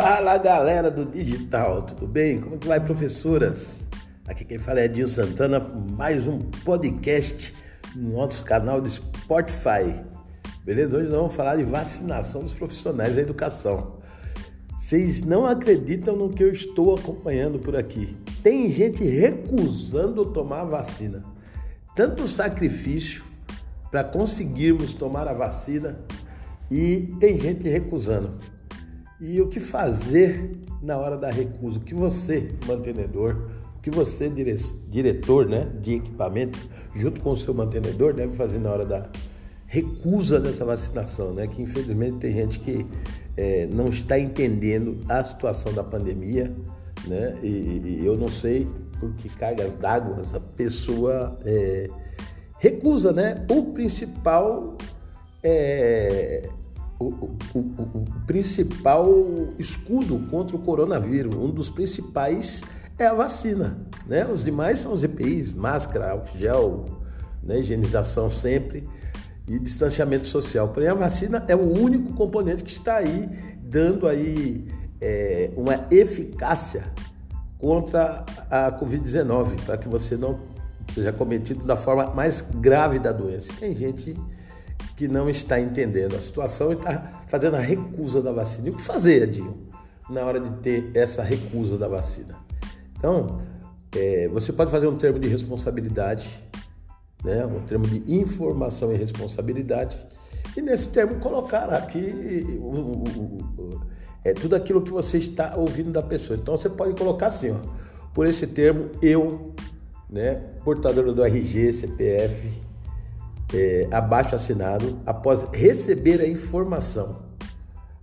Fala galera do digital, tudo bem? Como que vai, professoras? Aqui quem fala é Edinho Santana, mais um podcast no nosso canal do Spotify. Beleza? Hoje nós vamos falar de vacinação dos profissionais da educação. Vocês não acreditam no que eu estou acompanhando por aqui. Tem gente recusando tomar a vacina. Tanto sacrifício para conseguirmos tomar a vacina e tem gente recusando. E o que fazer na hora da recusa? O que você, mantenedor, o que você, diretor né, de equipamento, junto com o seu mantenedor, deve fazer na hora da recusa dessa vacinação, né? Que infelizmente tem gente que é, não está entendendo a situação da pandemia, né? E, e eu não sei por que cargas d'água a pessoa é, recusa, né? O principal é, o, o, o, principal escudo contra o coronavírus, um dos principais é a vacina. Né? Os demais são os EPIs, máscara, álcool gel, né? higienização sempre e distanciamento social. Porém, a vacina é o único componente que está aí dando aí é, uma eficácia contra a Covid-19, para que você não seja cometido da forma mais grave da doença. Tem gente que não está entendendo a situação e está fazendo a recusa da vacina. E o que fazer, Edinho, na hora de ter essa recusa da vacina? Então, é, você pode fazer um termo de responsabilidade, né, um termo de informação e responsabilidade, e nesse termo colocar aqui o, o, o, é, tudo aquilo que você está ouvindo da pessoa. Então, você pode colocar assim, ó, por esse termo, eu, né, portador do RG, CPF, é, abaixo assinado após receber a informação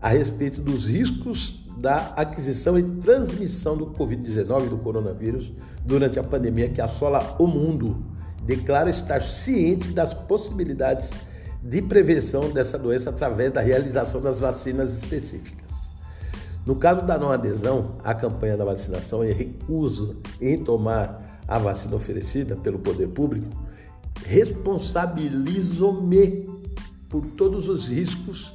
a respeito dos riscos da aquisição e transmissão do Covid-19, do coronavírus, durante a pandemia que assola o mundo. Declara estar ciente das possibilidades de prevenção dessa doença através da realização das vacinas específicas. No caso da não adesão à campanha da vacinação e recuso em tomar a vacina oferecida pelo poder público, responsabilizo-me por todos os riscos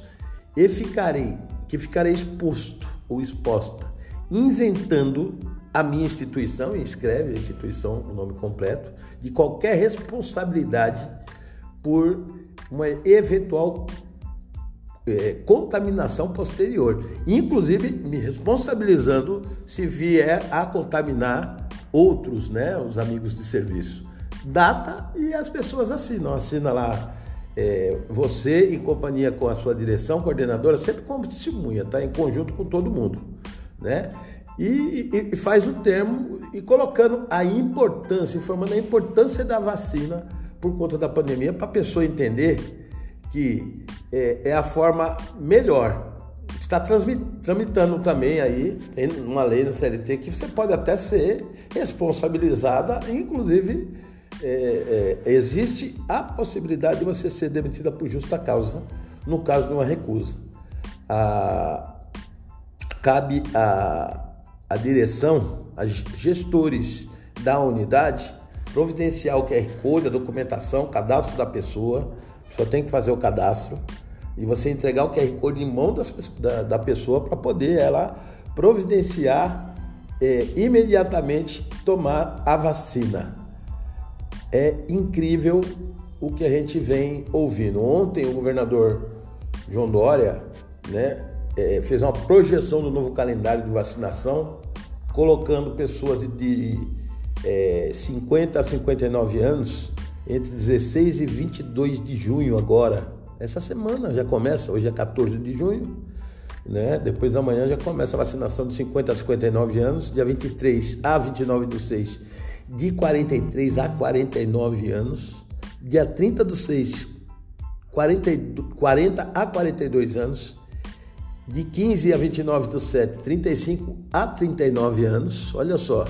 e ficarei, que ficarei exposto ou exposta, isentando a minha instituição, e escreve a instituição, o nome completo, de qualquer responsabilidade por uma eventual é, contaminação posterior, inclusive me responsabilizando se vier a contaminar outros, né, os amigos de serviço data e as pessoas assinam. Assina lá é, você em companhia com a sua direção, coordenadora, sempre como testemunha, tá? Em conjunto com todo mundo, né? E, e, e faz o termo e colocando a importância, informando a importância da vacina por conta da pandemia, para a pessoa entender que é, é, a forma melhor. Está tramitando também aí, uma lei na CLT que você pode até ser responsabilizada, inclusive é, é, existe a possibilidade de você ser demitida por justa causa no caso de uma recusa. A, cabe a, a direção, a gestores da unidade, providenciar o QR Code, a documentação, cadastro da pessoa, só tem que fazer o cadastro e você entregar o QR Code em mão das, da, da pessoa para poder ela providenciar é, imediatamente tomar a vacina. É incrível o que a gente vem ouvindo. Ontem o governador João Dória né, é, fez uma projeção do novo calendário de vacinação, colocando pessoas de, de é, 50 a 59 anos entre 16 e 22 de junho agora. Essa semana já começa, hoje é 14 de junho, né? Depois da manhã já começa a vacinação de 50 a 59 anos, dia 23 a 29 do 6 de 43 a 49 anos, dia 30 do 6, 40, 40 a 42 anos, de 15 a 29 do 7, 35 a 39 anos, olha só,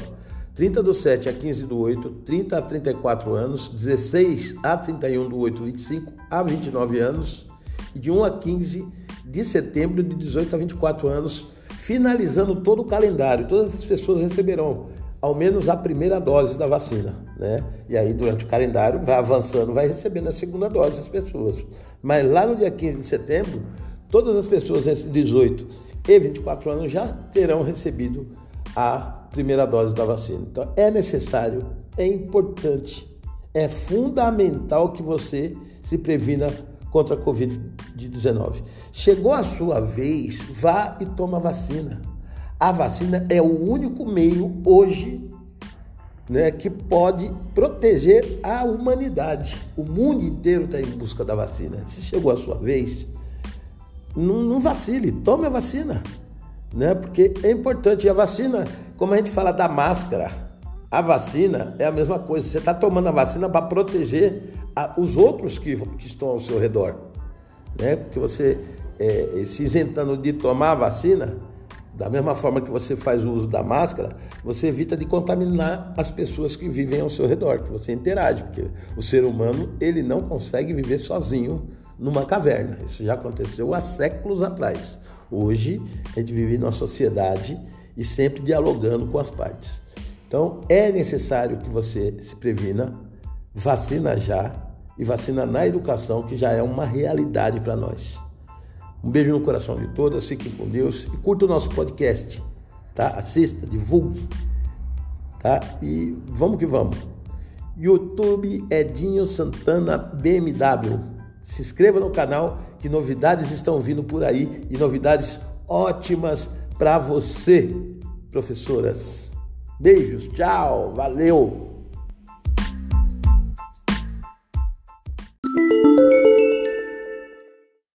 30 do 7 a 15 do 8, 30 a 34 anos, 16 a 31 do 8, 25 a 29 anos, e de 1 a 15 de setembro, de 18 a 24 anos, finalizando todo o calendário. Todas as pessoas receberão ao menos a primeira dose da vacina, né? E aí, durante o calendário, vai avançando, vai recebendo a segunda dose das pessoas. Mas lá no dia 15 de setembro, todas as pessoas entre 18 e 24 anos já terão recebido a primeira dose da vacina. Então é necessário, é importante, é fundamental que você se previna contra a Covid-19. Chegou a sua vez, vá e toma vacina. A vacina é o único meio hoje né, que pode proteger a humanidade. O mundo inteiro está em busca da vacina. Se chegou a sua vez, não, não vacile, tome a vacina. Né? Porque é importante. E a vacina, como a gente fala da máscara, a vacina é a mesma coisa. Você está tomando a vacina para proteger a, os outros que, que, estão ao seu redor. Né? Porque você, é, se isentando de tomar a vacina, da mesma forma que você faz o uso da máscara, você evita de contaminar as pessoas que vivem ao seu redor, que você interage, porque o ser humano ele não consegue viver sozinho numa caverna. Isso já aconteceu há séculos atrás. Hoje a gente vive numa sociedade e sempre dialogando com as partes. Então é necessário que você se previna, vacina já e vacina na educação, que já é uma realidade para nós. Um beijo no coração de todas, fiquem com Deus e curta o nosso podcast, tá? Assista, divulgue, tá? E vamos que vamos. YouTube Edinho Santana BMW. Se inscreva no canal que novidades estão vindo por aí e novidades ótimas para você, professoras. Beijos, tchau, valeu!